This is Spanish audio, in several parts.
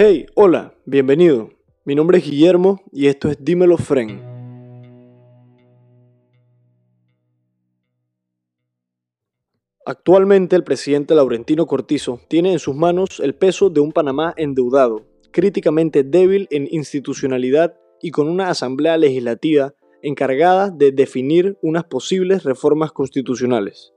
Hey, hola, bienvenido. Mi nombre es Guillermo y esto es Dímelo Fren. Actualmente el presidente Laurentino Cortizo tiene en sus manos el peso de un Panamá endeudado, críticamente débil en institucionalidad y con una asamblea legislativa encargada de definir unas posibles reformas constitucionales.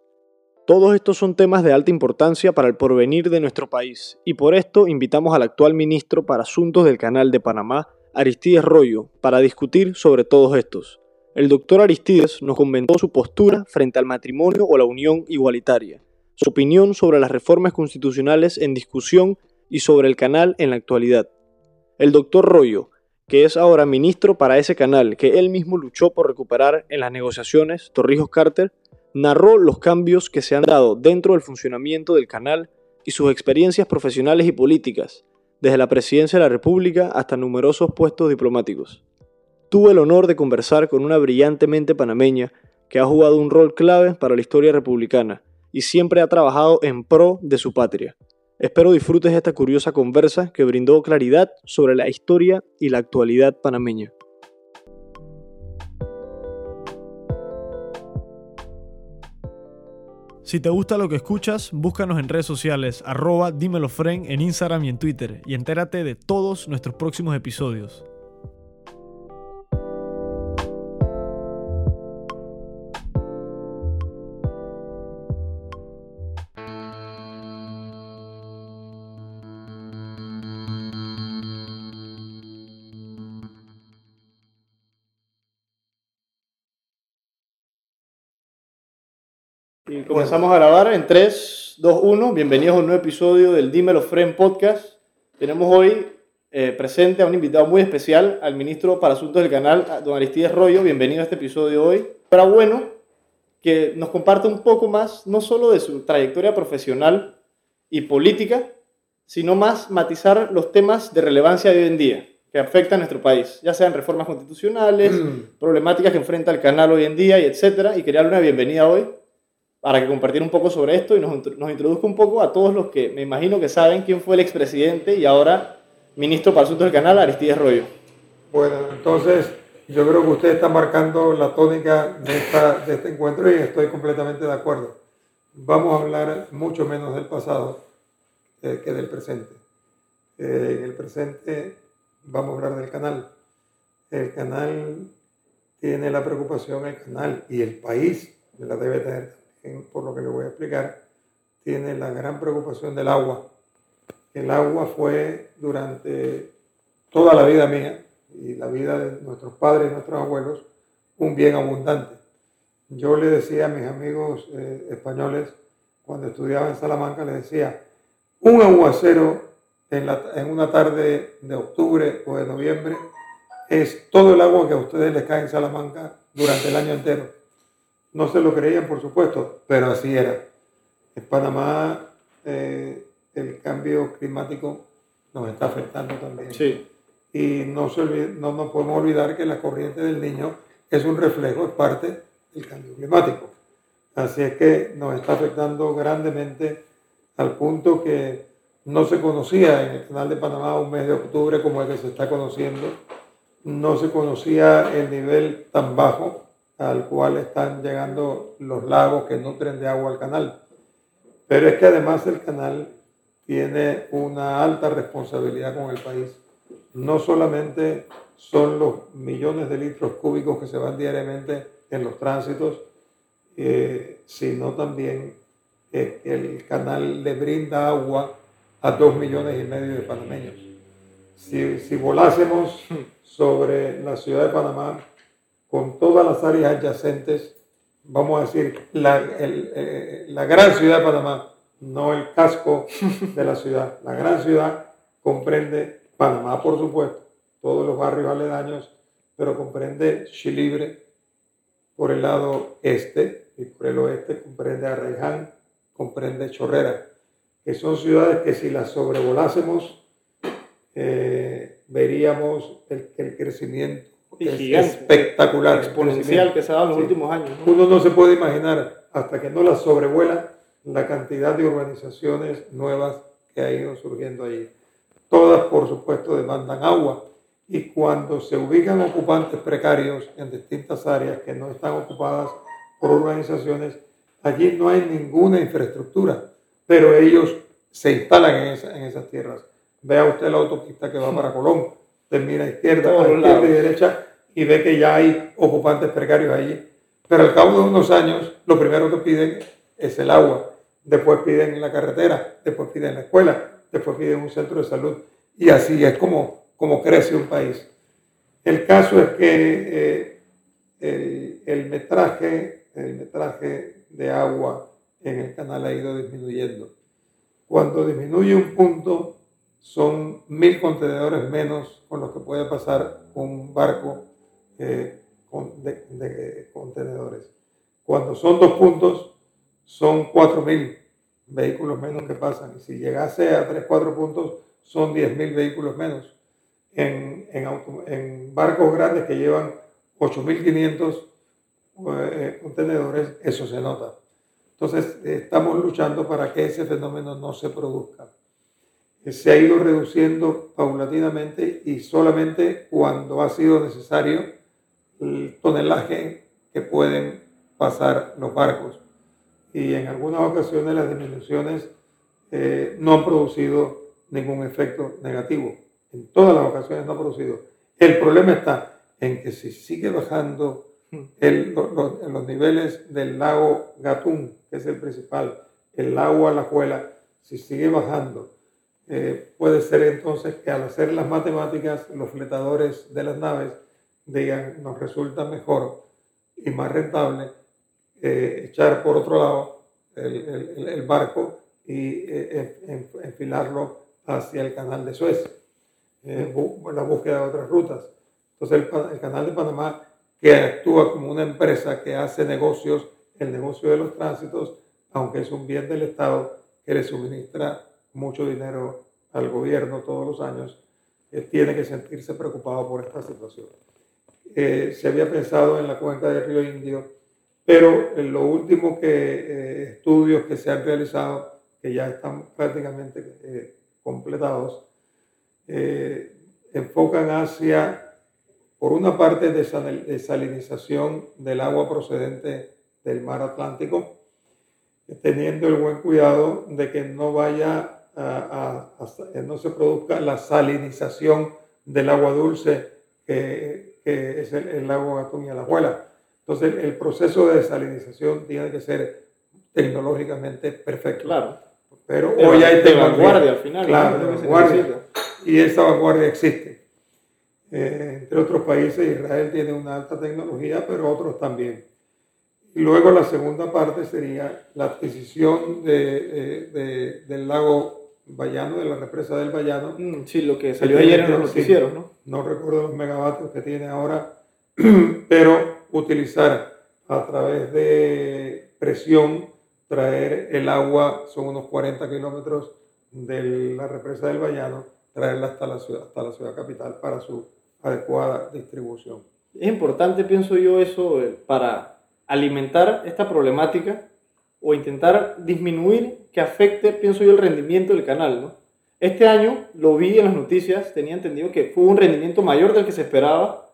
Todos estos son temas de alta importancia para el porvenir de nuestro país y por esto invitamos al actual ministro para Asuntos del Canal de Panamá, Aristides Rollo, para discutir sobre todos estos. El doctor Aristides nos comentó su postura frente al matrimonio o la unión igualitaria, su opinión sobre las reformas constitucionales en discusión y sobre el canal en la actualidad. El doctor Rollo, que es ahora ministro para ese canal que él mismo luchó por recuperar en las negociaciones Torrijos Carter, narró los cambios que se han dado dentro del funcionamiento del canal y sus experiencias profesionales y políticas, desde la presidencia de la República hasta numerosos puestos diplomáticos. Tuve el honor de conversar con una brillante mente panameña que ha jugado un rol clave para la historia republicana y siempre ha trabajado en pro de su patria. Espero disfrutes esta curiosa conversa que brindó claridad sobre la historia y la actualidad panameña. Si te gusta lo que escuchas, búscanos en redes sociales, arroba dímelofren en Instagram y en Twitter, y entérate de todos nuestros próximos episodios. Comenzamos a grabar en 3, 2, 1. Bienvenidos a un nuevo episodio del Dímelo Friend Podcast. Tenemos hoy eh, presente a un invitado muy especial, al ministro para Asuntos del Canal, don Aristides Rollo. Bienvenido a este episodio hoy. Pero bueno, que nos comparte un poco más, no solo de su trayectoria profesional y política, sino más matizar los temas de relevancia de hoy en día que afectan a nuestro país, ya sean reformas constitucionales, problemáticas que enfrenta el canal hoy en día, y etcétera. Y quería darle una bienvenida hoy para que compartiera un poco sobre esto y nos, nos introduzca un poco a todos los que me imagino que saben quién fue el expresidente y ahora ministro para asuntos del canal, Aristides Rollo. Bueno, entonces yo creo que usted está marcando la tónica de, esta, de este encuentro y estoy completamente de acuerdo. Vamos a hablar mucho menos del pasado eh, que del presente. Eh, en el presente vamos a hablar del canal. El canal tiene la preocupación, el canal y el país la debe tener por lo que le voy a explicar, tiene la gran preocupación del agua. El agua fue durante toda la vida mía y la vida de nuestros padres y nuestros abuelos un bien abundante. Yo le decía a mis amigos eh, españoles, cuando estudiaba en Salamanca, les decía, un aguacero en, en una tarde de octubre o de noviembre es todo el agua que a ustedes les cae en Salamanca durante el año entero. No se lo creían, por supuesto, pero así era. En Panamá eh, el cambio climático nos está afectando también. Sí. Y no, se no nos podemos olvidar que la corriente del niño es un reflejo, es parte del cambio climático. Así es que nos está afectando grandemente al punto que no se conocía en el canal de Panamá un mes de octubre como el que se está conociendo. No se conocía el nivel tan bajo al cual están llegando los lagos que nutren de agua al canal. Pero es que además el canal tiene una alta responsabilidad con el país. No solamente son los millones de litros cúbicos que se van diariamente en los tránsitos, eh, sino también que el canal le brinda agua a dos millones y medio de panameños. Si volásemos sobre la ciudad de Panamá, con todas las áreas adyacentes, vamos a decir, la, eh, la gran ciudad de Panamá, no el casco de la ciudad. La gran ciudad comprende Panamá, por supuesto, todos los barrios aledaños, pero comprende Chilibre por el lado este y por el oeste comprende Arreján, comprende Chorrera, que son ciudades que si las sobrevolásemos eh, veríamos el crecimiento espectacular. Exponencial que se ha dado en los últimos años. Uno no se puede imaginar, hasta que no la sobrevuela, la cantidad de urbanizaciones nuevas que ha ido surgiendo ahí. todas por supuesto demandan agua y cuando se ubican ocupantes precarios en distintas áreas que no están ocupadas por organizaciones, allí no hay ninguna infraestructura, pero ellos se instalan en, en esas tierras. Vea usted la autopista que va para Colón, termina izquierda, a izquierda y derecha y ve que ya hay ocupantes precarios allí. Pero al cabo de unos años, lo primero que piden es el agua, después piden la carretera, después piden la escuela, después piden un centro de salud. Y así es como como crece un país. El caso es que eh, el, metraje, el metraje de agua en el canal ha ido disminuyendo. Cuando disminuye un punto, son mil contenedores menos con los que puede pasar un barco de, contenedores. Cuando son dos puntos, son cuatro mil vehículos menos que pasan. Y si llegase a tres, cuatro puntos, son diez mil vehículos menos en, en, barcos grandes que llevan 8.500 eh, contenedores, eso se nota. Entonces, estamos luchando para que ese fenómeno no se produzca. Se ha ido reduciendo paulatinamente y solamente cuando ha sido necesario el tonelaje que pueden pasar los barcos. Y en algunas ocasiones las disminuciones eh, no han producido ningún efecto negativo en todas las ocasiones no ha producido. El problema está en que si sigue bajando el, los, niveles del lago Gatún, que es el principal, el lago Alajuela, si sigue bajando, eh, puede ser entonces que al hacer las matemáticas, los fletadores de las naves digan, nos resulta mejor y más rentable eh, echar por otro lado el, el, barco y eh, enfilarlo hacia el canal de Suez eh, la búsqueda de otras rutas. Entonces el, Canal de Panamá, que actúa como una empresa que hace negocios, el negocio de los tránsitos, aunque es un bien del Estado que le suministra mucho dinero al gobierno todos los años, eh, tiene que sentirse preocupado por esta situación. Eh, se había pensado en la cuenca del río Indio, pero en lo último que estudios que se han realizado, que ya están prácticamente completados, eh, enfocan hacia, por una parte, desalinización del agua procedente del mar Atlántico, teniendo el buen cuidado de que no vaya a, no se produzca la salinización del agua dulce que, es el, lago Gatún y Alajuela. Entonces, el proceso de desalinización tiene que ser tecnológicamente perfecto. Claro. Pero, hoy hay tecnología. al final. Claro, y esa vanguardia existe. Eh, entre otros países, Israel tiene una alta tecnología, pero otros también. Y luego la segunda parte sería la adquisición de, del lago Bayano, de la represa del Bayano. Mm, sí, lo que salió ayer en los noticieros, ¿no? No recuerdo los megavatios que tiene ahora, pero utilizar a través de presión, traer el agua, son unos 40 kilómetros de la represa del Bayano, traerla hasta la ciudad, hasta la ciudad capital para su adecuada distribución. Es importante, pienso yo, eso eh, para alimentar esta problemática o intentar disminuir que afecte, pienso yo, el rendimiento del canal. ¿no? Este año lo vi en las noticias, tenía entendido que fue un rendimiento mayor del que se esperaba,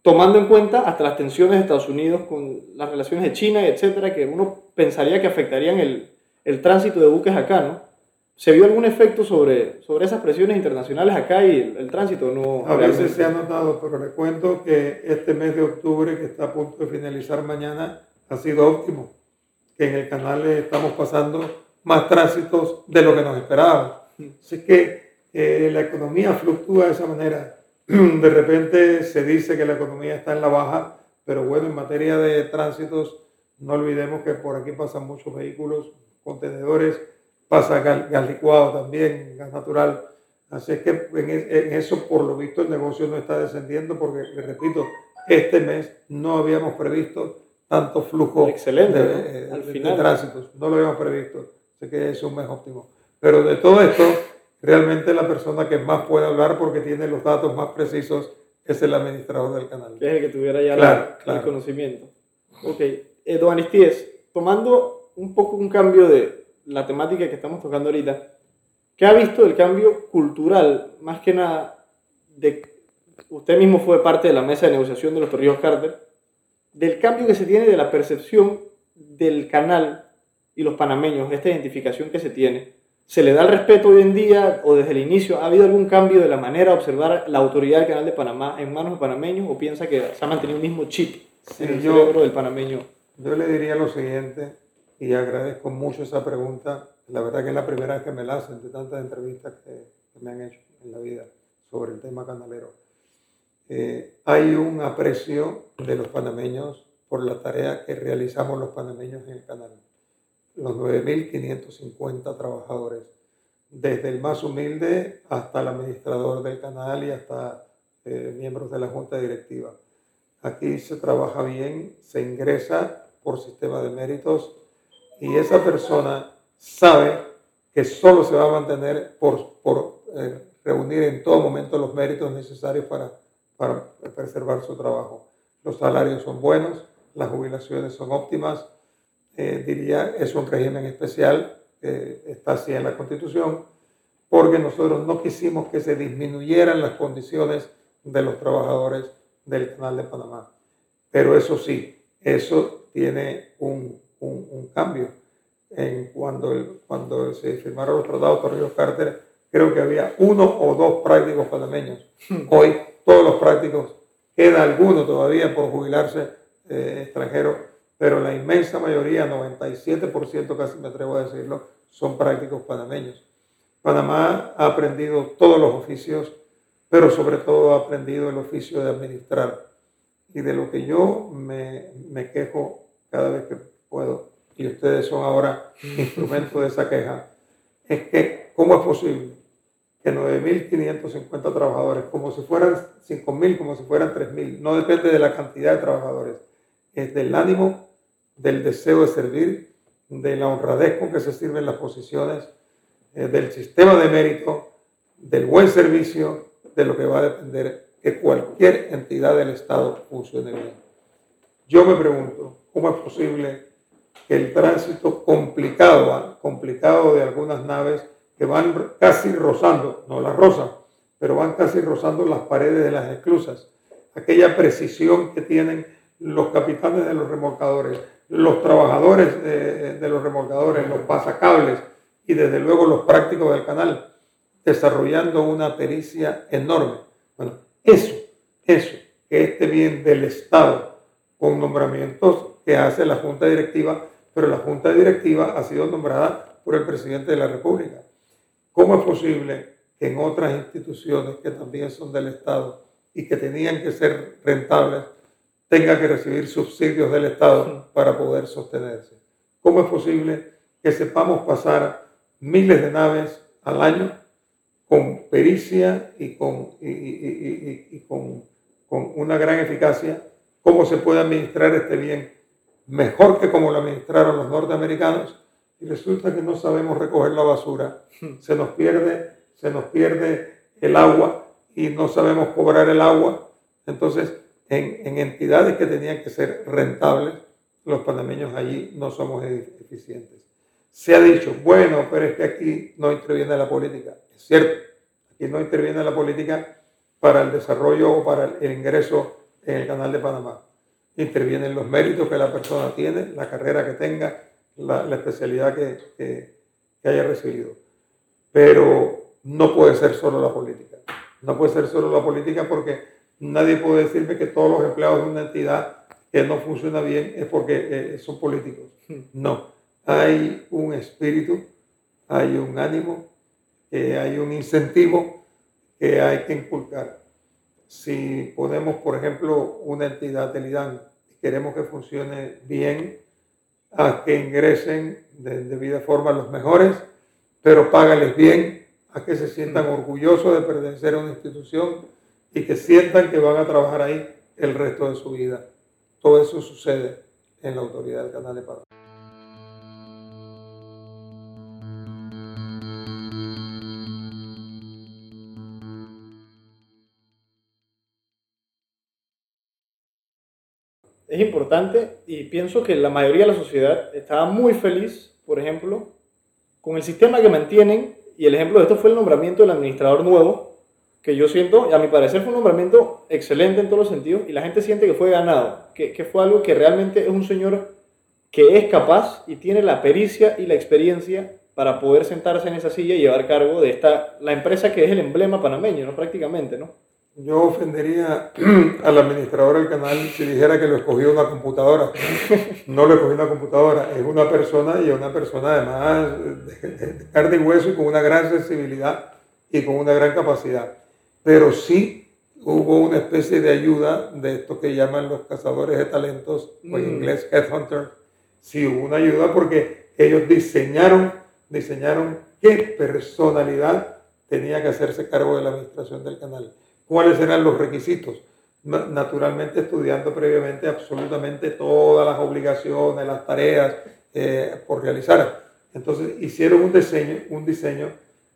tomando en cuenta hasta las tensiones de Estados Unidos con las relaciones de China, etcétera, que uno pensaría que afectarían el, el tránsito de buques acá, ¿no? ¿Se vio algún efecto sobre, sobre esas presiones internacionales acá y el, tránsito? No, a veces se ha notado, pero le cuento que este mes de octubre, que está a punto de finalizar mañana, ha sido óptimo. Que en el canal estamos pasando más tránsitos de lo que nos esperábamos. Así que eh, la economía fluctúa de esa manera. De repente se dice que la economía está en la baja, pero bueno, en materia de tránsitos, no olvidemos que por aquí pasan muchos vehículos, contenedores, pasa gas, licuado también, gas natural. Así es que en, eso, por lo visto, el negocio no está descendiendo porque, le repito, este mes no habíamos previsto tanto flujo Excelente, de, Al final. tránsitos. No lo habíamos previsto. Así que es un mes óptimo. Pero de todo esto, realmente la persona que más puede hablar porque tiene los datos más precisos es el administrador del canal. es el que tuviera ya el conocimiento. Ok. Eh, don Aristíes, tomando un poco un cambio de, la temática que estamos tocando ahorita, ¿Qué ha visto del cambio cultural? Más que nada, de, usted mismo fue parte de la mesa de negociación de los Torrijos Carter, del cambio que se tiene de la percepción del canal y los panameños, esta identificación que se tiene. ¿Se le da el respeto hoy en día o desde el inicio? ¿Ha habido algún cambio de la manera de observar la autoridad del canal de Panamá en manos de panameños o piensa que se ha mantenido el mismo chip en el cerebro del panameño? Yo le diría lo siguiente, y agradezco mucho esa pregunta. La verdad que es la primera vez que me la hacen de tantas entrevistas que, me han hecho en la vida sobre el tema canalero. Eh, hay un aprecio de los panameños por la tarea que realizamos los panameños en el canal. Los 9.550 trabajadores, desde el más humilde hasta el administrador del canal y hasta eh, miembros de la junta directiva. Aquí se trabaja bien, se ingresa por sistema de méritos y esa persona sabe que solo se va a mantener por, por eh, reunir en todo momento los méritos necesarios para, para preservar su trabajo. Los salarios son buenos, las jubilaciones son óptimas, eh, diría, es un régimen especial, está así en la Constitución, porque nosotros no quisimos que se disminuyeran las condiciones de los trabajadores del Canal de Panamá. Pero eso sí, eso tiene un, un, cambio. En cuando, cuando se firmaron los tratados por Río Carter, creo que había uno o dos prácticos panameños. Hmm. Hoy todos los prácticos, queda alguno todavía por jubilarse eh, extranjero, pero la inmensa mayoría, 97% casi me atrevo a decirlo, son prácticos panameños. Panamá ha aprendido todos los oficios, pero sobre todo ha aprendido el oficio de administrar. Y de lo que yo me, quejo cada vez que puedo, y ustedes son ahora instrumento de esa queja, es que ¿cómo es posible que 9.550 trabajadores, como si fueran 5.000, como si fueran 3.000, no depende de la cantidad de trabajadores, es del ánimo, del deseo de servir, de la honradez con que se sirven las posiciones, eh, del sistema de mérito, del buen servicio, de lo que va a depender que cualquier entidad del Estado funcione bien. Yo me pregunto, ¿cómo es posible que el tránsito complicado, de algunas naves que van casi rozando, no las rozan, pero van casi rozando las paredes de las esclusas, aquella precisión que tienen los capitanes de los remolcadores, los trabajadores de, los remolcadores, los pasacables y desde luego los prácticos del canal, desarrollando una pericia enorme. Bueno, eso, eso, que este bien del Estado con nombramientos que hace la Junta Directiva, pero la Junta Directiva ha sido nombrada por el presidente de la República. ¿Cómo es posible que en otras instituciones que también son del Estado y que tenían que ser rentables, tenga que recibir subsidios del Estado para poder sostenerse? ¿Cómo es posible que sepamos pasar miles de naves al año con pericia y con, y, con, con una gran eficacia? ¿Cómo se puede administrar este bien mejor que como lo administraron los norteamericanos? Y resulta que no sabemos recoger la basura. Se nos pierde, se nos pierde el agua y no sabemos cobrar el agua. Entonces, en, en entidades que tenían que ser rentables, los panameños allí no somos eficientes. Se ha dicho, bueno, pero es que aquí no interviene la política. Es cierto, aquí no interviene la política para el desarrollo o para el ingreso en el canal de Panamá. Intervienen los méritos que la persona tiene, la carrera que tenga, la, especialidad que, que, haya recibido. Pero no puede ser solo la política. No puede ser solo la política porque nadie puede decirme que todos los empleados de una entidad que no funciona bien es porque eh, son políticos. No, hay un espíritu, hay un ánimo, eh, hay un incentivo que hay que inculcar si ponemos, por ejemplo, una entidad del IDAN y queremos que funcione bien, a que ingresen de debida forma los mejores, pero págales bien, a que se sientan mm. orgullosos de pertenecer a una institución y que sientan que van a trabajar ahí el resto de su vida. Todo eso sucede en la autoridad del Canal de Panamá. es importante y pienso que la mayoría de la sociedad estaba muy feliz, por ejemplo, con el sistema que mantienen y el ejemplo de esto fue el nombramiento del administrador nuevo, que yo siento, a mi parecer fue un nombramiento excelente en todos los sentidos, y la gente siente que fue ganado, que, que fue algo que realmente es un señor que es capaz y tiene la pericia y la experiencia para poder sentarse en esa silla y llevar cargo de esta, la empresa que es el emblema panameño, ¿no? Prácticamente, ¿no? Yo ofendería al administrador del canal si dijera que lo escogió una computadora. No lo escogió una computadora, es una persona y una persona además de, carne y hueso y con una gran sensibilidad y con una gran capacidad. Pero sí hubo una especie de ayuda de esto que llaman los cazadores de talentos, o en mm. inglés headhunter. Sí hubo una ayuda porque ellos diseñaron, diseñaron qué personalidad tenía que hacerse cargo de la administración del canal cuáles eran los requisitos. Naturalmente estudiando previamente absolutamente todas las obligaciones, las tareas eh, por realizar. Entonces hicieron un diseño, un diseño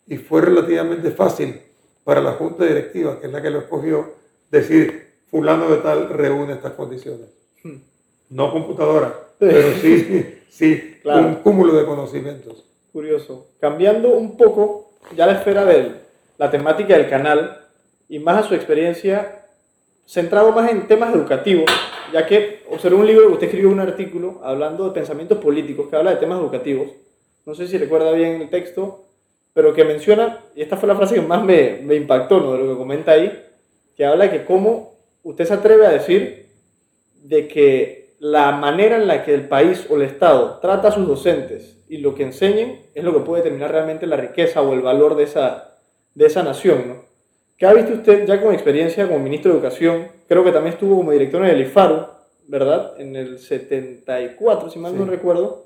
y fue relativamente fácil para la junta directiva, que es la que lo escogió, decir, fulano de tal reúne estas condiciones. Hmm. No computadora, pero sí, sí un cúmulo de conocimientos. Curioso. Cambiando un poco ya la esfera de la temática del canal, y más a su experiencia centrado más en temas educativos, ya que observé un libro, usted escribió un artículo hablando de pensamientos políticos que habla de temas educativos. No sé si recuerda bien el texto, pero que menciona, y esta fue la frase que más me, me impactó ¿no? de lo que comenta ahí, que habla de que cómo usted se atreve a decir de que la manera en la que el país o el Estado trata a sus docentes y lo que enseñen es lo que puede determinar realmente la riqueza o el valor de esa, de esa nación. ¿no? ¿Qué ha visto usted ya con experiencia como ministro de Educación? Creo que también estuvo como director en el IFARU, ¿verdad? En el 74, si mal no recuerdo.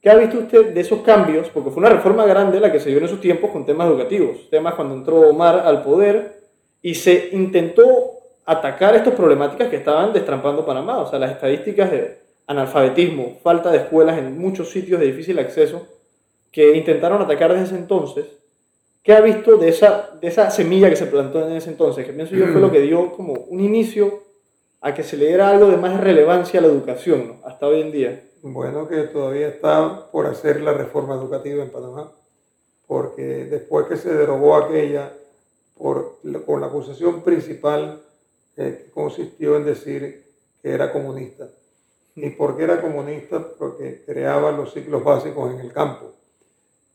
¿Qué ha visto usted de esos cambios? Porque fue una reforma grande la que se dio en esos tiempos con temas educativos. Temas cuando entró Omar al poder y se intentó atacar estas problemáticas que estaban destrampando Panamá. O sea, las estadísticas de analfabetismo, falta de escuelas en muchos sitios de difícil acceso, que intentaron atacar desde ese entonces ¿Qué ha visto de esa, de esa semilla que se plantó en ese entonces? Que pienso yo fue lo que dio como un inicio a que se le diera algo de más relevancia a la educación, hasta hoy en día. Bueno, que todavía está por hacer la reforma educativa en Panamá, porque después que se derogó aquella por, con la acusación principal eh, que consistió en decir que era comunista. ¿Y por qué era comunista? Porque creaba los ciclos básicos en el campo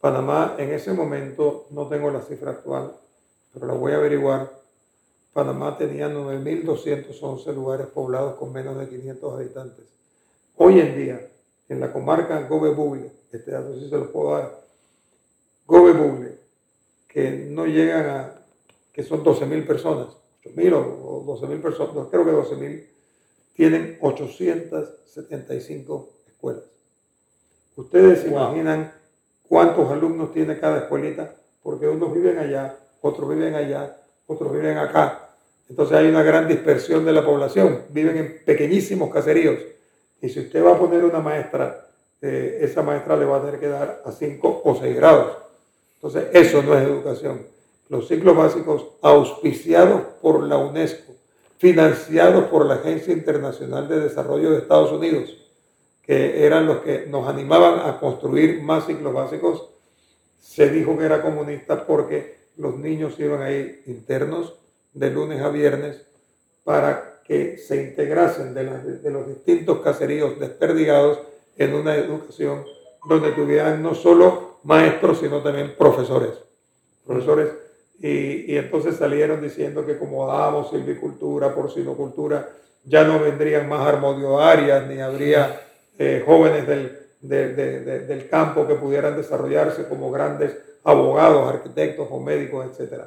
Panamá en ese momento, no tengo la cifra actual, pero la voy a averiguar. Panamá tenía 9.211 lugares poblados con menos de 500 habitantes. Hoy en día, en la comarca Gobe-Bugle, este dato sí se lo puedo dar, Gobe-Bugle, que no llegan a, que son 12.000 personas, 8.000 o 12.000 personas, creo que 12.000, tienen 875 escuelas. Ustedes se imaginan cuántos alumnos tiene cada escuelita, porque unos viven allá, otros viven allá, otros viven acá. Entonces hay una gran dispersión de la población, viven en pequeñísimos caseríos. Y si usted va a poner una maestra, eh, esa maestra le va a tener que dar a 5 o 6 grados. Entonces eso no es educación. Los ciclos básicos auspiciados por la UNESCO, financiados por la Agencia Internacional de Desarrollo de Estados Unidos, que eran los que nos animaban a construir más ciclos básicos, se dijo que era comunista porque los niños iban a ir internos de lunes a viernes para que se integrasen de, los distintos caseríos desperdigados en una educación donde tuvieran no solo maestros, sino también profesores. Profesores, y, entonces salieron diciendo que como dábamos silvicultura, porcinocultura, ya no vendrían más armodioarias, ni habría eh, jóvenes del, del, campo que pudieran desarrollarse como grandes abogados, arquitectos o médicos, etc.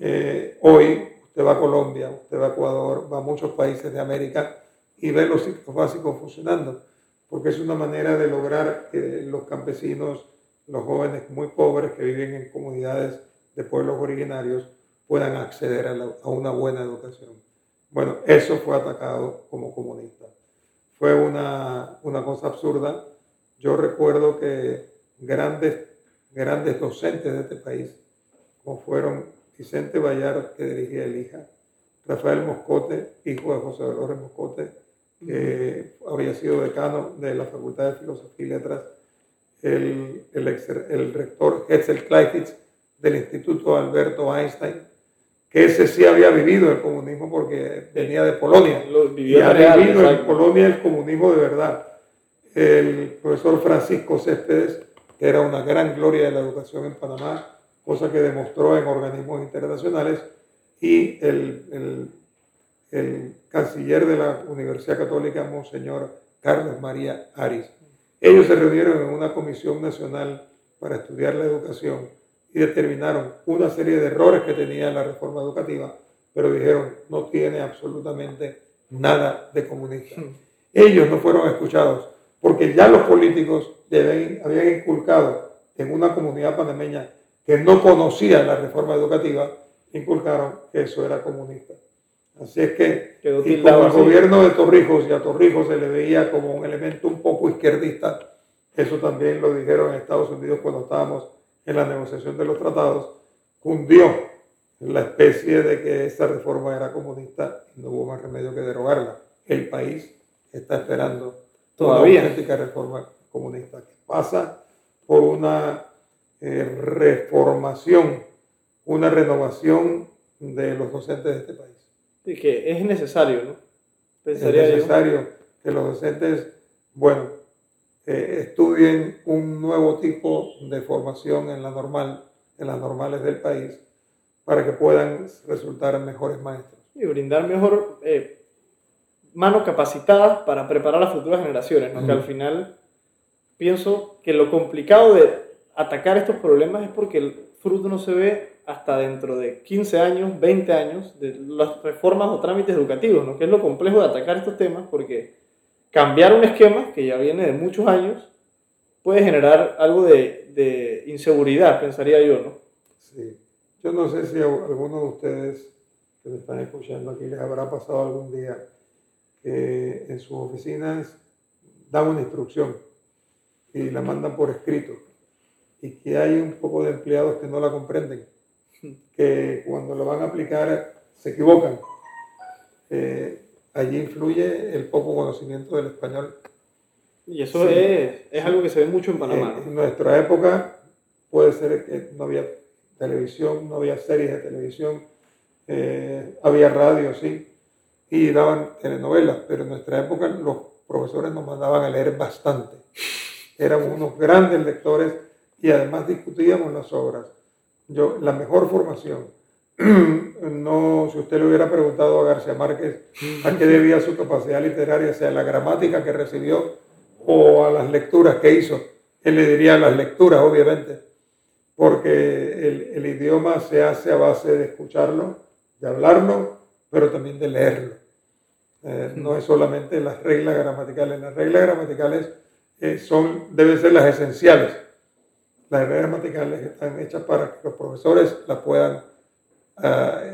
Eh, hoy usted va a Colombia, usted va a Ecuador, va a muchos países de América y ve los ciclos básicos funcionando, porque es una manera de lograr que los campesinos, los jóvenes muy pobres que viven en comunidades de pueblos originarios, puedan acceder a, a una buena educación. Bueno, eso fue atacado como comunista fue una, una cosa absurda. Yo recuerdo que grandes, grandes docentes de este país, como fueron Vicente Bayar, que dirigía el IJA, Rafael Moscote, hijo de José Dolores Moscote, que había sido decano de la Facultad de Filosofía y Letras, el, el, el rector Hetzel Kleifitz, del Instituto Alberto Einstein, que ese sí había vivido el comunismo porque venía de Polonia. y ha vivido en Polonia el comunismo de verdad. El profesor Francisco Céspedes, que era una gran gloria de la educación en Panamá, cosa que demostró en organismos internacionales, y el, el, canciller de la Universidad Católica, Monseñor Carlos María Aris. Ellos se reunieron en una comisión nacional para estudiar la educación y determinaron una serie de errores que tenía la reforma educativa, pero dijeron no tiene absolutamente nada de comunista. Hmm. Ellos no fueron escuchados porque ya los políticos habían inculcado en una comunidad panameña que no conocía la reforma educativa, inculcaron que eso era comunista. Así es que, y como el gobierno de Torrijos y a Torrijos se le veía como un elemento un poco izquierdista, eso también lo dijeron en Estados Unidos cuando estábamos en la negociación de los tratados, cundió la especie de que esa reforma era comunista y no hubo más remedio que derogarla. El país está esperando todavía una auténtica reforma comunista que pasa por una eh, reformación, una renovación de los docentes de este país. Y que es necesario, ¿no? es necesario que los docentes, bueno, eh, estudien un nuevo tipo de formación en la normal, en las normales del país, para que puedan resultar mejores maestros. Y brindar mejor eh, manos capacitadas para preparar a las futuras generaciones, ¿no? que al final pienso que lo complicado de atacar estos problemas es porque el fruto no se ve hasta dentro de 15 años, 20 años de las reformas o trámites educativos, ¿no? que es lo complejo de atacar estos temas porque cambiar un esquema que ya viene de muchos años puede generar algo de, inseguridad, pensaría yo, ¿no? Sí. Yo no sé si alguno de ustedes que me están escuchando aquí les habrá pasado algún día que en sus oficinas dan una instrucción y la mandan por escrito y que hay un poco de empleados que no la comprenden, que cuando lo van a aplicar se equivocan. Eh, allí influye el poco conocimiento del español. Y eso es, es, algo que se ve mucho en Panamá. En, nuestra época puede ser que no había televisión, no había series de televisión, eh, había radio, sí, y daban telenovelas, pero en nuestra época los profesores nos mandaban a leer bastante. Éramos unos grandes lectores y además discutíamos las obras. Yo, la mejor formación no, si usted le hubiera preguntado a García Márquez a qué debía su capacidad literaria, sea la gramática que recibió o a las lecturas que hizo, él le diría las lecturas, obviamente, porque el, idioma se hace a base de escucharlo, de hablarlo, pero también de leerlo. Eh, no es solamente las reglas gramaticales, las reglas gramaticales eh, son, deben ser las esenciales. Las reglas gramaticales están hechas para que los profesores las puedan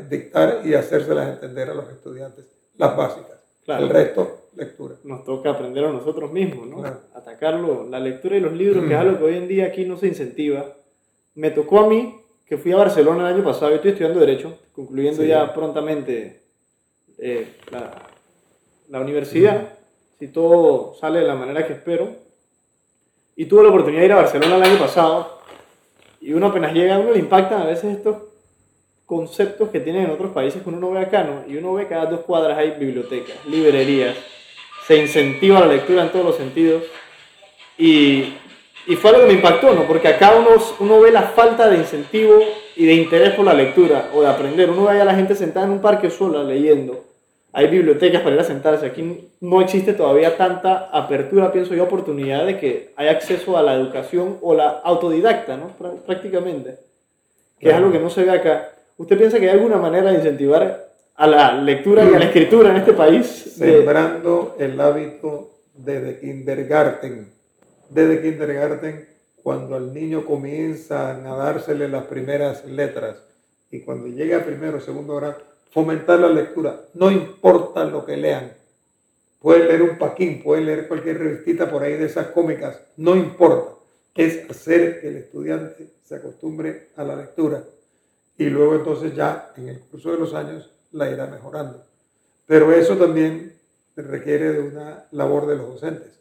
dictar y hacérselas entender a los estudiantes, las básicas. El resto, lectura. Nos toca aprender a nosotros mismos, ¿no? Atacarlo. La lectura y los libros, que es algo que hoy en día aquí no se incentiva. Me tocó a mí, que fui a Barcelona el año pasado, yo estoy estudiando Derecho, concluyendo ya prontamente eh, la, la, universidad, si todo sale de la manera que espero. Y tuve la oportunidad de ir a Barcelona el año pasado, y uno apenas llega, a uno le impactan a veces estos conceptos que tienen en otros países que uno ve acá, ¿no? Y uno ve cada dos cuadras hay bibliotecas, librerías, se incentiva la lectura en todos los sentidos. Y, y fue algo que me impactó, ¿no? Porque acá uno, uno ve la falta de incentivo y de interés por la lectura o de aprender. Uno ve a la gente sentada en un parque sola leyendo. Hay bibliotecas para ir a sentarse. Aquí no existe todavía tanta apertura, pienso yo, oportunidad de que haya acceso a la educación o la autodidacta, ¿no? Prácticamente. Que es algo que no se ve acá. ¿Usted piensa que hay alguna manera de incentivar a la lectura y a la escritura en este país? Sembrando el hábito desde kindergarten. Desde kindergarten, cuando al niño comienzan a dársele las primeras letras y cuando llega a primero o segundo grado, fomentar la lectura. No importa lo que lean. Pueden leer un paquín, pueden leer cualquier revistita por ahí de esas cómicas. No importa. Es hacer que el estudiante se acostumbre a la lectura y luego entonces ya en el curso de los años la irá mejorando. Pero eso también requiere de una labor de los docentes.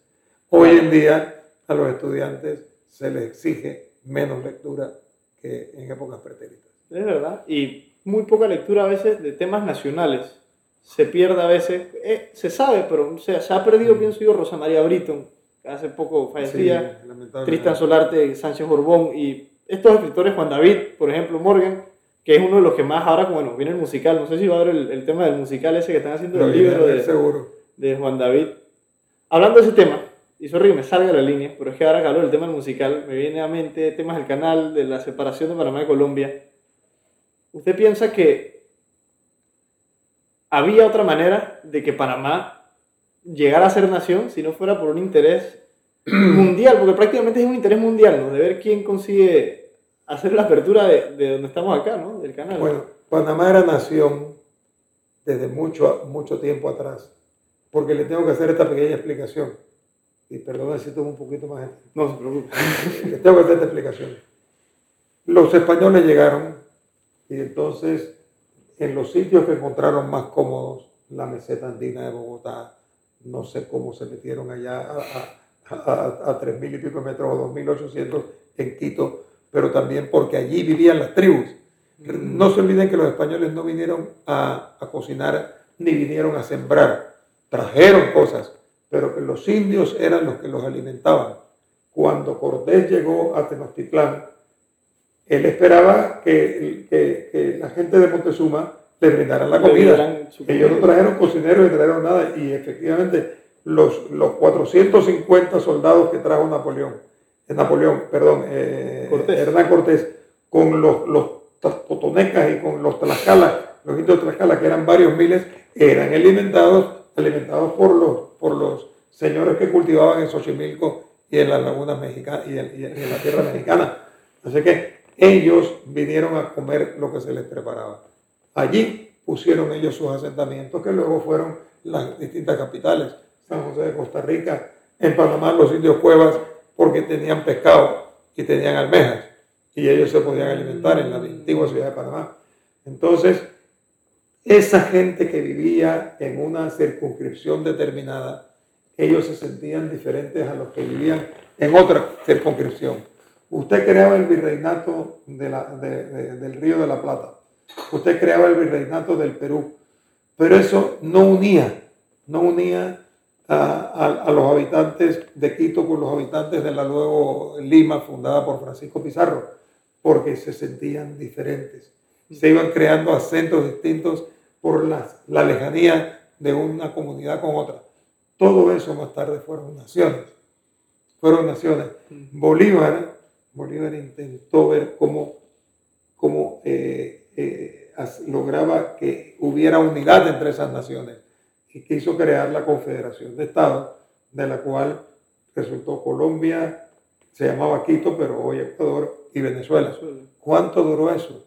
Hoy en día a los estudiantes se les exige menos lectura que en épocas pretéritas. Es verdad, y muy poca lectura a veces de temas nacionales. Se pierde a veces, eh, se sabe, pero se ha perdido, mm. pienso yo, Rosa María Britton, hace poco fallecía, Tristan Solarte, Sánchez Borbón, y estos escritores, Juan David, por ejemplo, Morgan, que es uno de los que más ahora, bueno, viene el musical, no sé si va a ver el, tema del musical ese que están haciendo, el libro de, seguro. de Juan David. Hablando de ese tema, y sorry que me salga la línea, pero es que ahora que hablo del tema del musical, me viene a mente temas del canal, de la separación de Panamá y Colombia. ¿Usted piensa que había otra manera de que Panamá llegara a ser nación si no fuera por un interés mundial? Porque prácticamente es un interés mundial, ¿no? De ver quién consigue hacer la apertura de, de donde estamos acá, ¿no? Del canal. Bueno, Panamá era nación desde mucho, mucho tiempo atrás, porque le tengo que hacer esta pequeña explicación y perdón si tomo un poquito más. No se preocupe. Les tengo que hacer esta explicación. Los españoles llegaron y entonces en los sitios que encontraron más cómodos, la meseta andina de Bogotá, no sé cómo se metieron allá a, a, 3.000 y pico metros o 2.800 en Quito, pero también porque allí vivían las tribus. Mm. No se olviden que los españoles no vinieron a, a cocinar ni vinieron a sembrar, trajeron cosas, pero que los indios eran los que los alimentaban. Cuando Cortés llegó a Tenochtitlán, él esperaba que, que, la gente de Montezuma le brindara la comida. Ellos no trajeron cocineros ni trajeron nada y efectivamente los, los 450 soldados que trajo Napoleón, eh, Napoleón, perdón, eh, Hernán Cortés, con los, los potonecas y con los tlaxcalas, los indios tlaxcalas, que eran varios miles, eran alimentados, alimentados por los, por los señores que cultivaban en Xochimilco y en las lagunas mexicanas y en, la tierra mexicana. Así que ellos vinieron a comer lo que se les preparaba. Allí pusieron ellos sus asentamientos que luego fueron las distintas capitales. San José de Costa Rica, en Panamá los indios cuevas porque tenían pescado y tenían almejas y ellos se podían alimentar en la antigua ciudad de Panamá. Entonces, esa gente que vivía en una circunscripción determinada, ellos se sentían diferentes a los que vivían en otra circunscripción. Usted creaba el virreinato del Río de la Plata, usted creaba el virreinato del Perú, pero eso no unía, no unía a, a, los habitantes de Quito con los habitantes de la luego Lima, fundada por Francisco Pizarro, porque se sentían diferentes. Se iban creando acentos distintos por la, la lejanía de una comunidad con otra. Todo eso más tarde fueron naciones. Fueron naciones. Bolívar, Bolívar intentó ver cómo, cómo eh, eh, lograba que hubiera unidad entre esas naciones y quiso crear la Confederación de Estados, de la cual resultó Colombia, se llamaba Quito, pero hoy Ecuador y Venezuela. ¿Cuánto duró eso?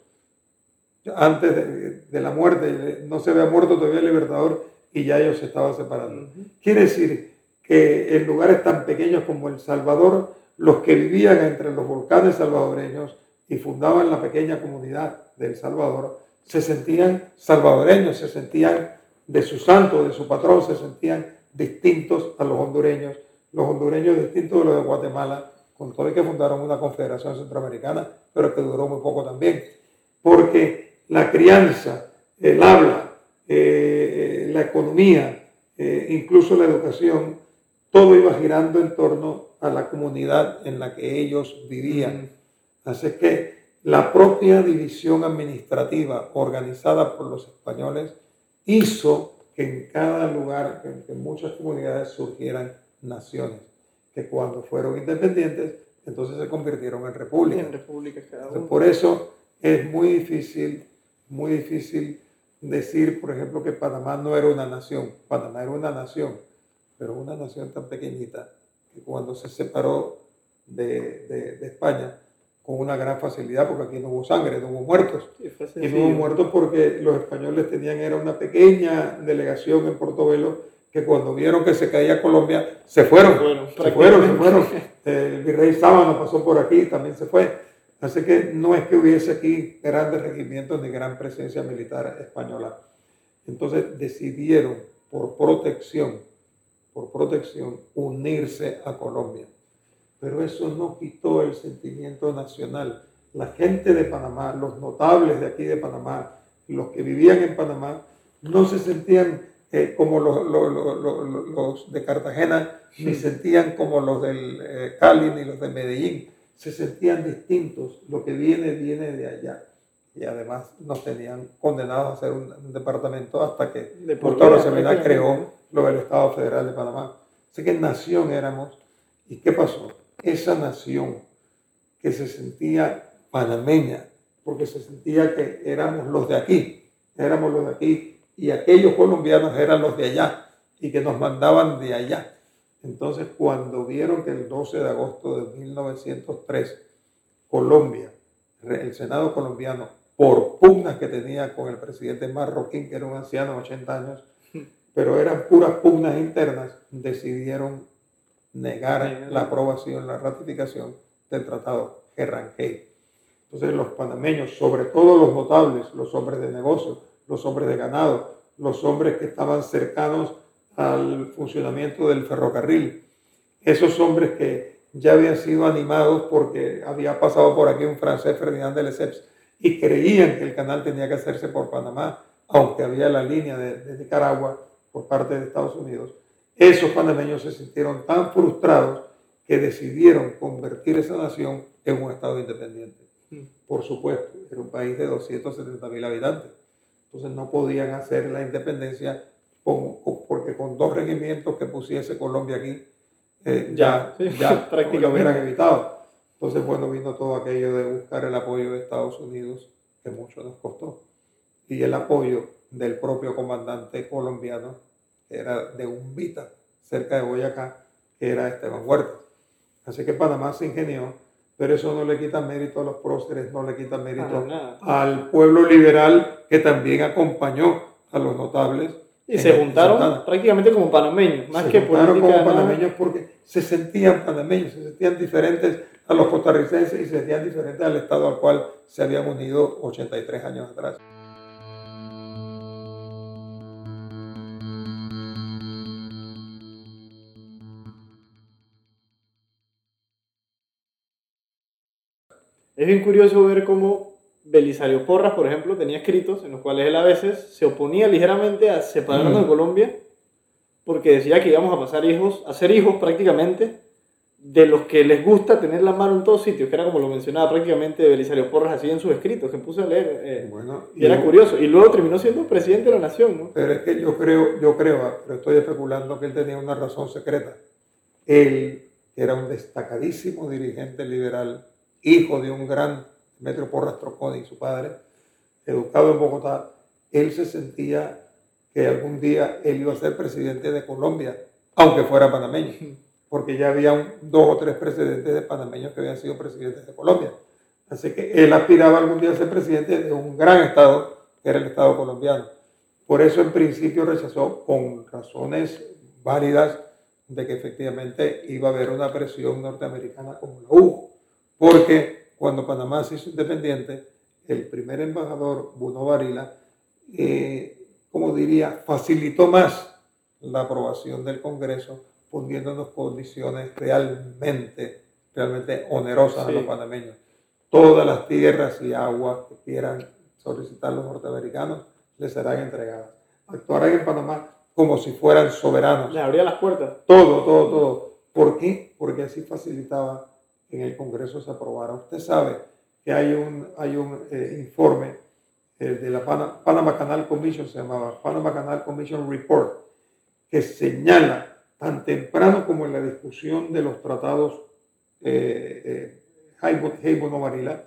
antes de, la muerte, no se había muerto todavía el libertador y ya ellos se estaban separando. Quiere decir que en lugares tan pequeños como El Salvador, los que vivían entre los volcanes salvadoreños y fundaban la pequeña comunidad de El Salvador, se sentían salvadoreños, se sentían de su santo, de su patrón, se sentían distintos a los hondureños, los hondureños distintos de los de Guatemala, con todo el que fundaron una confederación centroamericana, pero que duró muy poco también, porque la crianza, el habla, eh, la economía, eh, incluso la educación, todo iba girando en torno a la comunidad en la que ellos vivían. Así que la propia división administrativa organizada por los españoles hizo que en cada lugar, que en muchas comunidades surgieran naciones, que cuando fueron independientes, entonces se convirtieron en repúblicas. En por eso es muy difícil muy difícil decir, por ejemplo, que Panamá no era una nación. Panamá era una nación, pero una nación tan pequeñita que cuando se separó de, España, con una gran facilidad, porque aquí no hubo sangre, no hubo muertos. y no hubo muertos porque los españoles tenían, era una pequeña delegación en Portobelo, que cuando vieron que se caía Colombia, se fueron, se fueron, se fueron. El virrey Sábano pasó por aquí, también se fue. Así que no es que hubiese aquí grandes regimientos ni gran presencia militar española. Entonces decidieron por protección, por protección, unirse a Colombia. Pero eso no quitó el sentimiento nacional. la gente de Panamá, los notables de aquí de Panamá, los que vivían en Panamá, no se sentían eh, como los, los, de Cartagena, ni sentían como los del eh, Cali, ni los de Medellín. Se sentían distintos. Lo que viene, viene de allá. Y además nos tenían condenados a hacer un, departamento hasta que Gustavo Semena creó lo del Estado Federal de Panamá. Así que nación éramos. ¿Y qué pasó? Esa nación que se sentía panameña, porque se sentía que éramos los de aquí, éramos los de aquí, y aquellos colombianos eran los de allá, y que nos mandaban de allá. Entonces, cuando vieron que el 12 de agosto de 1903, Colombia, el Senado colombiano, por pugnas que tenía con el presidente Marroquín, que era un anciano de 80 años, pero eran puras pugnas internas, decidieron negar la aprobación, la ratificación del Tratado Gerrangel. Entonces los panameños, sobre todo los notables, los hombres de negocio, los hombres de ganado, los hombres que estaban cercanos al funcionamiento del ferrocarril, esos hombres que ya habían sido animados porque había pasado por aquí un francés, Ferdinand de Lesseps, y creían que el canal tenía que hacerse por Panamá, aunque había la línea de, de Nicaragua por parte de Estados Unidos. Esos panameños se sintieron tan frustrados que decidieron convertir esa nación en un Estado independiente. Mm. Por supuesto, era un país de 270 mil habitantes. Entonces no podían hacer la independencia porque con dos regimientos que pusiese Colombia aquí, eh, ya, ya, prácticamente lo hubieran evitado. Entonces, bueno, vino todo aquello de buscar el apoyo de Estados Unidos, que mucho nos costó, y el apoyo del propio comandante colombiano, que era de Umbita, cerca de Boyacá, que era Esteban Huerta. Así que Panamá se ingenió, pero eso no le quita mérito a los próceres, no le quita mérito al pueblo liberal que también acompañó a los notables. Y se juntaron prácticamente como panameños, más se que juntaron como panameños porque se sentían panameños, se sentían diferentes a los costarricenses y se sentían diferentes al Estado al cual se habían unido 83 años atrás. Es bien curioso ver cómo Belisario Porras, por ejemplo, tenía escritos en los cuales él a veces se oponía ligeramente a separarnos de Colombia porque decía que íbamos a pasar hijos, a ser hijos prácticamente de los que les gusta tener la mano en todos sitios, que era como lo mencionaba prácticamente Belisario Porras así en sus escritos, que puse a leer. Eh, bueno, y, era curioso. Y luego terminó siendo presidente de la nación, ¿no? Pero es que yo creo, yo creo, ah, pero estoy especulando que él tenía una razón secreta. Él, era un destacadísimo dirigente liberal, hijo de un gran Metro Porras Troconi, su padre, educado en Bogotá, él se sentía que algún día él iba a ser presidente de Colombia, aunque fuera panameño, porque ya había dos o tres presidentes de panameños que habían sido presidentes de Colombia. Así que él aspiraba algún día a ser presidente de un gran estado, que era el estado colombiano. Por eso en principio rechazó con razones válidas de que efectivamente iba a haber una presión norteamericana como la hubo porque cuando Panamá se hizo independiente, el primer embajador, Bruno Varila, eh, como diría, facilitó más la aprobación del Congreso, poniéndonos condiciones realmente, realmente onerosas a los panameños. Todas las tierras y aguas que quieran solicitar los norteamericanos les serán entregadas. Actuarán en Panamá como si fueran soberanos. Les abría las puertas. Todo, todo, todo. ¿Por qué? Porque así facilitaba en el Congreso se aprobara. Usted sabe que hay un, hay un eh, informe eh, de la Panama, Canal Commission, se llamaba Panama Canal Commission Report, que señala tan temprano como en la discusión de los tratados eh, eh o Manila,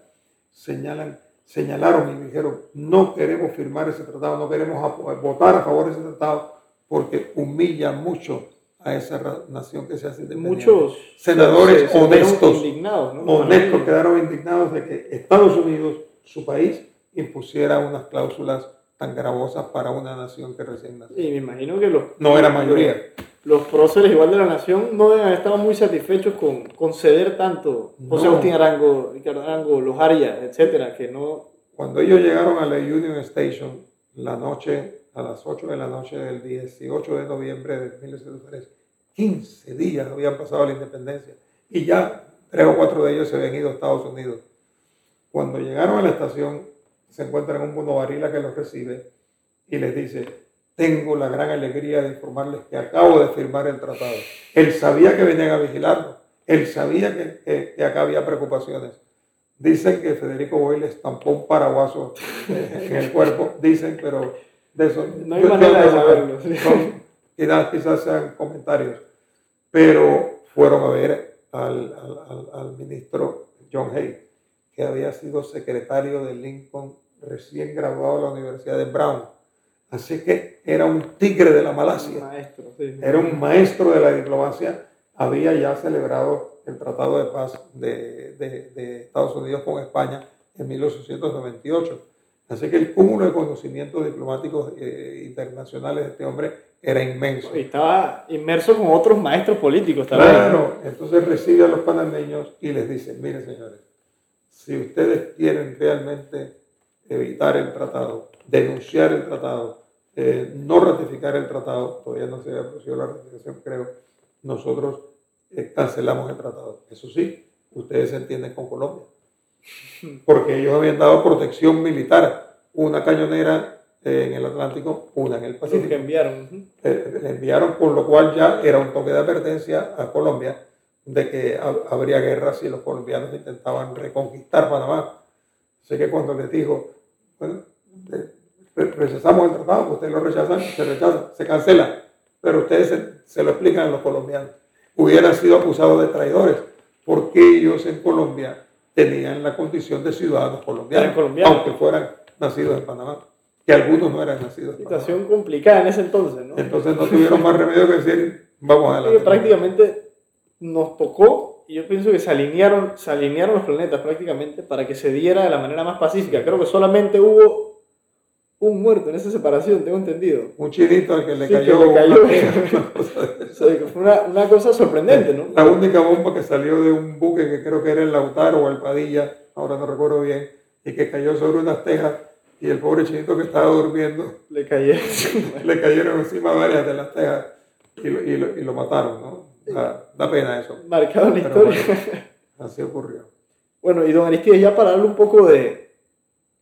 señalan, señalaron y dijeron, no queremos firmar ese tratado, no queremos votar a favor de ese tratado porque humilla mucho a esa nación que se hace de Muchos senadores honestos, indignados, honestos quedaron indignados de que Estados Unidos, su país, impusiera unas cláusulas tan gravosas para una nación que recién nació. Y me imagino que los... No era mayoría. Los próceres igual de la nación no deben haber muy satisfechos con conceder tanto. José Agustín Arango, Ricardo Arango, los Arias, etcétera, que no... Cuando ellos llegaron a la Union Station, la noche a las 8 de la noche del 18 de noviembre de 1903. 15 días habían pasado la independencia y ya tres o cuatro de ellos se habían ido a Estados Unidos. Cuando llegaron a la estación, se encuentran un monobarila que los recibe y les dice, tengo la gran alegría de informarles que acabo de firmar el tratado. Él sabía que venían a vigilarlo, él sabía que, que, acá había preocupaciones. Dicen que Federico Boyle estampó un paraguaso en el cuerpo, dicen, pero de eso no hay manera de saberlo. quizás, quizás sean comentarios, pero fueron a ver al, al, al ministro John Hay, que había sido secretario de Lincoln recién graduado de la Universidad de Brown. Así que era un tigre de la Malasia. Maestro, Era un maestro de la diplomacia. Había ya celebrado el Tratado de Paz de, de, Estados Unidos con España en 1898. Así que el cúmulo de conocimientos diplomáticos eh, internacionales de este hombre era inmenso. Y estaba inmerso con otros maestros políticos también. Claro, entonces recibe a los panameños y les dice, miren señores, si ustedes quieren realmente evitar el tratado, denunciar el tratado, eh, no ratificar el tratado, todavía no se ha producido la ratificación, creo, nosotros eh, cancelamos el tratado. Eso sí, ustedes se entienden con Colombia, porque ellos habían dado protección militar, una cañonera eh, en el Atlántico, una en el Pacífico. que enviaron. le enviaron, por lo cual ya era un toque de advertencia a Colombia de que habría guerra si los colombianos intentaban reconquistar Panamá. Sé que cuando les dijo, bueno, rechazamos el tratado, ustedes lo rechazan, se rechaza, se cancela, pero ustedes se, lo explican a los colombianos. Hubieran sido acusados de traidores, porque ellos en Colombia tenían la condición de ciudadanos colombianos, aunque fueran nacidos en Panamá, que algunos no eran nacidos en Situación complicada en ese entonces, ¿no? Entonces no tuvieron más remedio que decir, vamos adelante. prácticamente nos tocó, y yo pienso que se alinearon, se alinearon los planetas prácticamente para que se diera de la manera más pacífica. Creo que solamente hubo un muerto en esa separación, tengo entendido. Un chinito al que le cayó. Que le cayó fue una, una, cosa sorprendente, ¿no? La única bomba que salió de un buque que creo que era el Lautaro o el Padilla, ahora no recuerdo bien, y que cayó sobre unas tejas y el pobre chinito que estaba durmiendo le cayeron, le cayeron encima varias de las tejas y lo, y lo, y lo mataron, ¿no? Da, pena eso. Marcado en la historia. así ocurrió. Bueno, y don Aristides, ya para darle un poco de,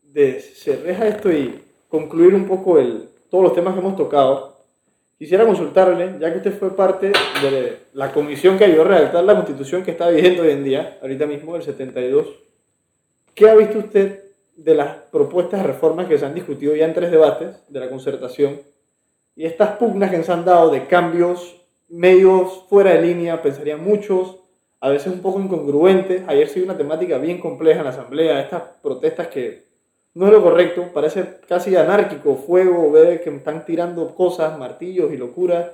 de cerreja esto y concluir un poco el, todos los temas que hemos tocado, quisiera consultarle, ya que usted fue parte de la comisión que ayudó a redactar la constitución que está vigente hoy en día, ahorita mismo, el 72, ¿qué ha visto usted de las propuestas de reformas que se han discutido ya en tres debates de la concertación y estas pugnas que se han dado de cambios medios fuera de línea, pensarían muchos, a veces un poco incongruentes. Ayer sí una temática bien compleja en la asamblea, estas protestas que no es lo correcto, parece casi anárquico, fuego, ver que están tirando cosas, martillos y locuras.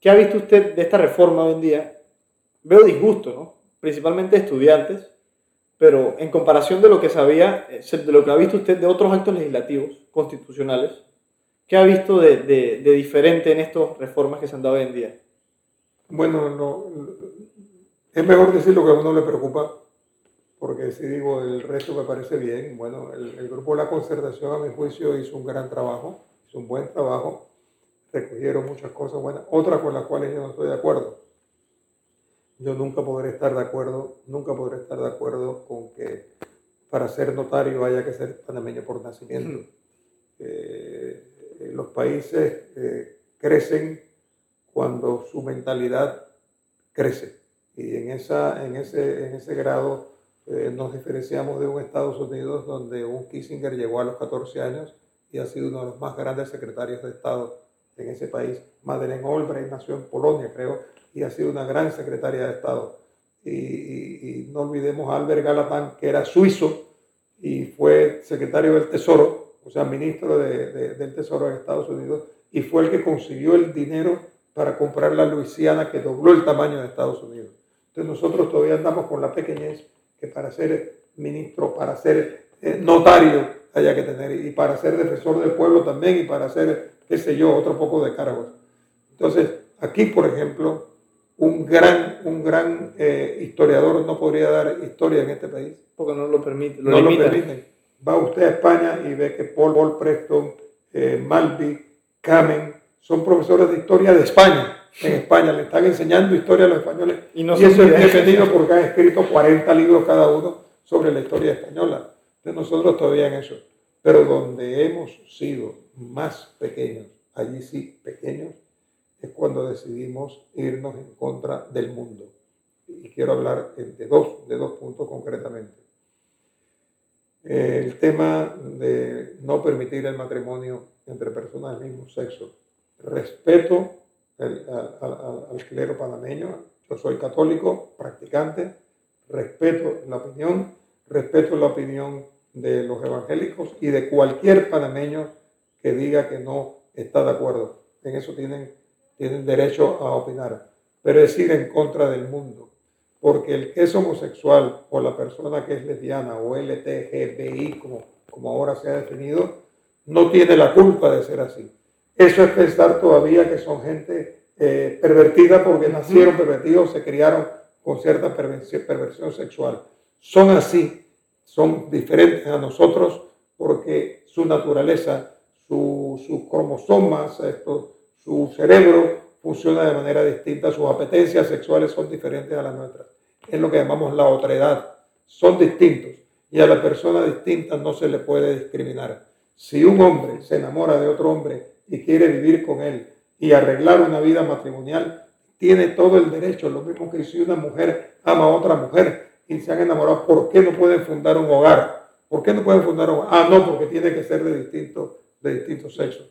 ¿Qué ha visto usted de esta reforma hoy en día? Veo disgusto, ¿no? Principalmente estudiantes, pero en comparación de lo que sabía, eh, de lo que ha visto usted de otros actos legislativos constitucionales, ¿Qué ha visto de, de, diferente en estas reformas que se han dado hoy en día? Bueno, no, es mejor decir lo que a uno le preocupa, porque si digo el resto me parece bien. Bueno, el, grupo de la concertación, a mi juicio, hizo un gran trabajo, hizo un buen trabajo, recogieron muchas cosas buenas, otras con las cuales yo no estoy de acuerdo. Yo nunca podré estar de acuerdo, nunca podré estar de acuerdo con que para ser notario haya que ser panameño por nacimiento. Eh, eh, los países eh, crecen cuando su mentalidad crece. Y en, esa, en, ese, en ese grado eh, nos diferenciamos de un Estados Unidos donde un Kissinger llegó a los 14 años y ha sido uno de los más grandes secretarios de Estado en ese país. Madeleine Albright nació en Polonia, creo, y ha sido una gran secretaria de Estado. Y, no olvidemos a Albert Galatán, que era suizo y fue secretario del Tesoro o sea, ministro de, del Tesoro de Estados Unidos, y fue el que consiguió el dinero para comprar la Luisiana que dobló el tamaño de Estados Unidos. Entonces nosotros todavía andamos con la pequeñez que para ser ministro, para ser eh, notario haya que tener, y para ser defensor del pueblo también, y para ser, qué sé yo, otro poco de cargos. Entonces, aquí, por ejemplo, un gran, un gran eh, historiador no podría dar historia en este país. Porque no lo permite. no lo permiten va usted a España y ve que Paul, Paul Preston, eh, Malvi, Kamen, son profesores de historia de España. En España le están enseñando historia a los españoles. Y, eso es defendido porque han escrito 40 libros cada uno sobre la historia española. De nosotros todavía en eso. Pero donde hemos sido más pequeños, allí sí pequeños, es cuando decidimos irnos en contra del mundo. Y quiero hablar de dos, de dos puntos concretamente. El tema de no permitir el matrimonio entre personas del mismo sexo. Respeto al, clero panameño. Yo soy católico, practicante, respeto la opinión, respeto la opinión de los evangélicos y de cualquier panameño que diga que no está de acuerdo. En eso tienen, tienen derecho a opinar. Pero es ir en contra del mundo. Porque el que es homosexual o la persona que es lesbiana o LTGBI, como, como ahora se ha definido, no tiene la culpa de ser así. Eso es pensar todavía que son gente eh, pervertida porque nacieron pervertidos, se criaron con cierta perversión, sexual. Son así, son diferentes a nosotros porque su naturaleza, sus cromosomas, esto, su cerebro funciona de manera distinta, sus apetencias sexuales son diferentes a las nuestras. Es lo que llamamos la otredad. Son distintos y a la persona distinta no se le puede discriminar. Si un hombre se enamora de otro hombre y quiere vivir con él y arreglar una vida matrimonial, tiene todo el derecho, lo mismo que si una mujer ama a otra mujer y se han enamorado, ¿por qué no pueden fundar un hogar? ¿Por qué no pueden fundar un hogar? Ah, no, porque tiene que ser de distinto, de distinto sexo.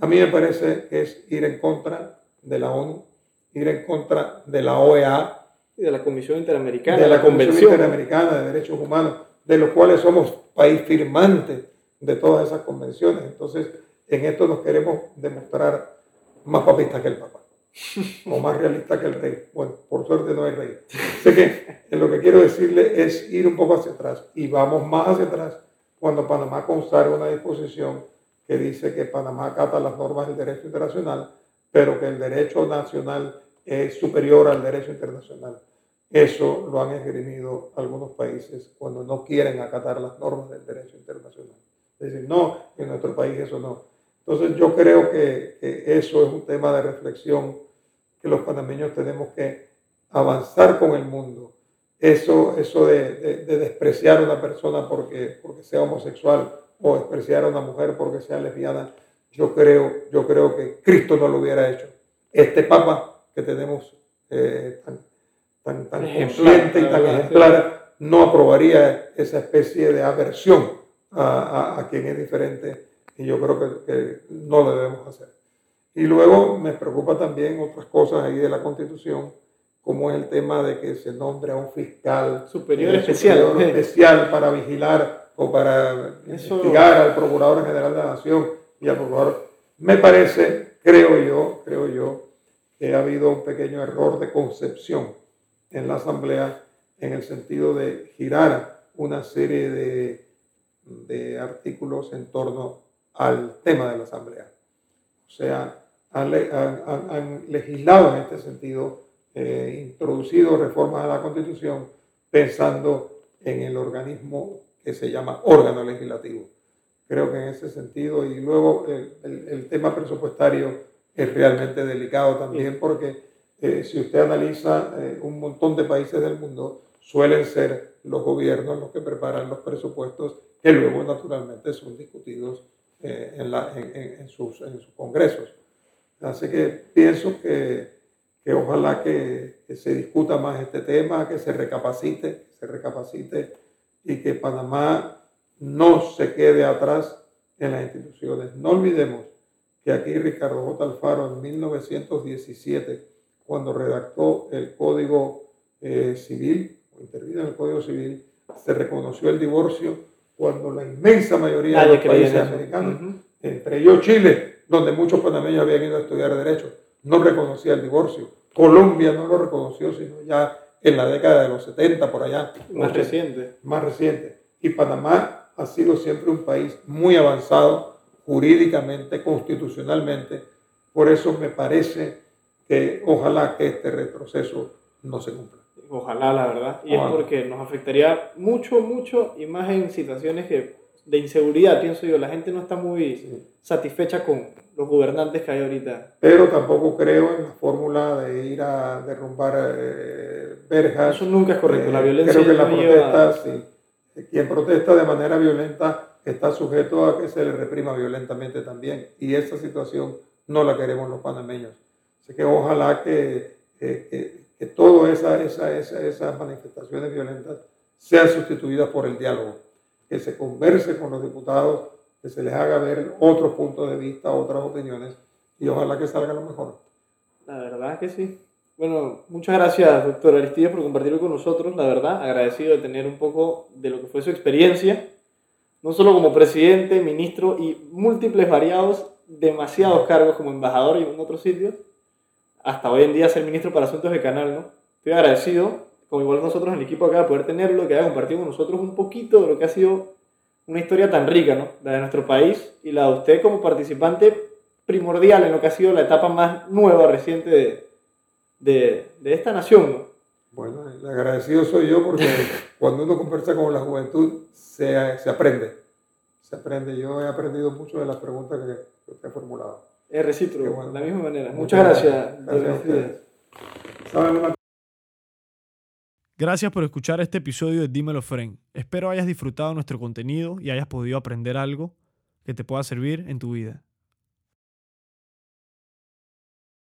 A mí me parece que es ir en contra de la ONU, ir en contra de la OEA. Y de la Comisión Interamericana. De la, Convención Interamericana de Derechos Humanos, de los cuales somos país firmante de todas esas convenciones. Entonces, en esto nos queremos demostrar más papistas que el Papa o más realista que el rey. Bueno, por suerte no hay rey. Así que lo que quiero decirle es ir un poco hacia atrás y vamos más hacia atrás cuando Panamá consagra una disposición que dice que Panamá acata las normas del derecho internacional, pero que el derecho nacional es superior al derecho internacional. Eso lo han esgrimido algunos países cuando no quieren acatar las normas del derecho internacional. Es decir, no, en nuestro país eso no. Entonces yo creo que, eso es un tema de reflexión que los panameños tenemos que avanzar con el mundo. Eso, eso de, despreciar a una persona porque, porque sea homosexual o despreciar a una mujer porque sea lesbiana, yo creo, yo creo que Cristo no lo hubiera hecho. Este Papa que tenemos eh, tan, tan, tan consciente y tan ejemplar no aprobaría esa especie de aversión a, quien es diferente y yo creo que, no lo debemos hacer. Y luego me preocupa también otras cosas ahí de la Constitución, como es el tema de que se nombre a un fiscal superior, especial, especial para vigilar o para investigar al Procurador General de la Nación y al Procurador. Me parece, creo yo, creo yo, que ha habido un pequeño error de concepción en la Asamblea en el sentido de girar una serie de de artículos en torno al tema de la Asamblea. O sea, han, legislado en este sentido, eh, introducido reformas a la Constitución pensando en el organismo que se llama órgano legislativo. Creo que en ese sentido, y luego el, tema presupuestario es realmente delicado también porque eh, si usted analiza eh, un montón de países del mundo, suelen ser los gobiernos los que preparan los presupuestos que luego naturalmente son discutidos eh, en, sus, congresos. Así que pienso que, ojalá que, se discuta más este tema, que se recapacite, se recapacite y que Panamá no se quede atrás en las instituciones. No olvidemos que aquí Ricardo J. Alfaro en 1917, cuando redactó el Código eh, Civil, o intervino en el Código Civil, se reconoció el divorcio cuando la inmensa mayoría de los países americanos, entre ellos Chile, donde muchos panameños habían ido a estudiar Derecho, no reconocía el divorcio. Colombia no lo reconoció, sino ya en la década de los 70, por allá. Más reciente. Más reciente. Y Panamá ha sido siempre un país muy avanzado jurídicamente, constitucionalmente. Por eso me parece que ojalá que este retroceso no se cumpla. Ojalá, la verdad. Y es porque nos afectaría mucho, mucho, y más en situaciones que, de inseguridad, pienso yo. La gente no está muy satisfecha con los gobernantes que hay ahorita. Pero tampoco creo en la fórmula de ir a derrumbar eh, verjas. Eso nunca es correcto. la eh, violencia creo que la protesta, sí, quien protesta de manera violenta está sujeto a que se le reprima violentamente también. Y esa situación no la queremos los panameños. Así que ojalá que, que, que, todas esas esa, manifestaciones violentas sean sustituidas por el diálogo, que se converse con los diputados, que se les haga ver otros puntos de vista, otras opiniones y ojalá que salga lo mejor. La verdad que sí. Bueno, muchas gracias, doctor Aristides, por compartirlo con nosotros. La verdad, agradecido de tener un poco de lo que fue su experiencia, no solo como presidente, ministro y múltiples variados, demasiados cargos como embajador y en otros sitios, hasta hoy en día ser ministro para asuntos de canal, ¿no? Estoy agradecido, como igual nosotros en el equipo acá, de poder tenerlo, que haya compartido con nosotros un poquito de lo que ha sido una historia tan rica, ¿no? La de nuestro país y la de usted como participante primordial en lo que ha sido la etapa más nueva, reciente de, de, de esta nación. Bueno, el agradecido soy yo porque cuando uno conversa con la juventud se, se, aprende. Se aprende. Yo he aprendido mucho de las preguntas que usted ha formulado. Es recíproco, de la misma manera. Muchas, gracias. Gracias, gracias por escuchar este episodio de Dímelo Fren. Espero hayas disfrutado nuestro contenido y hayas podido aprender algo que te pueda servir en tu vida.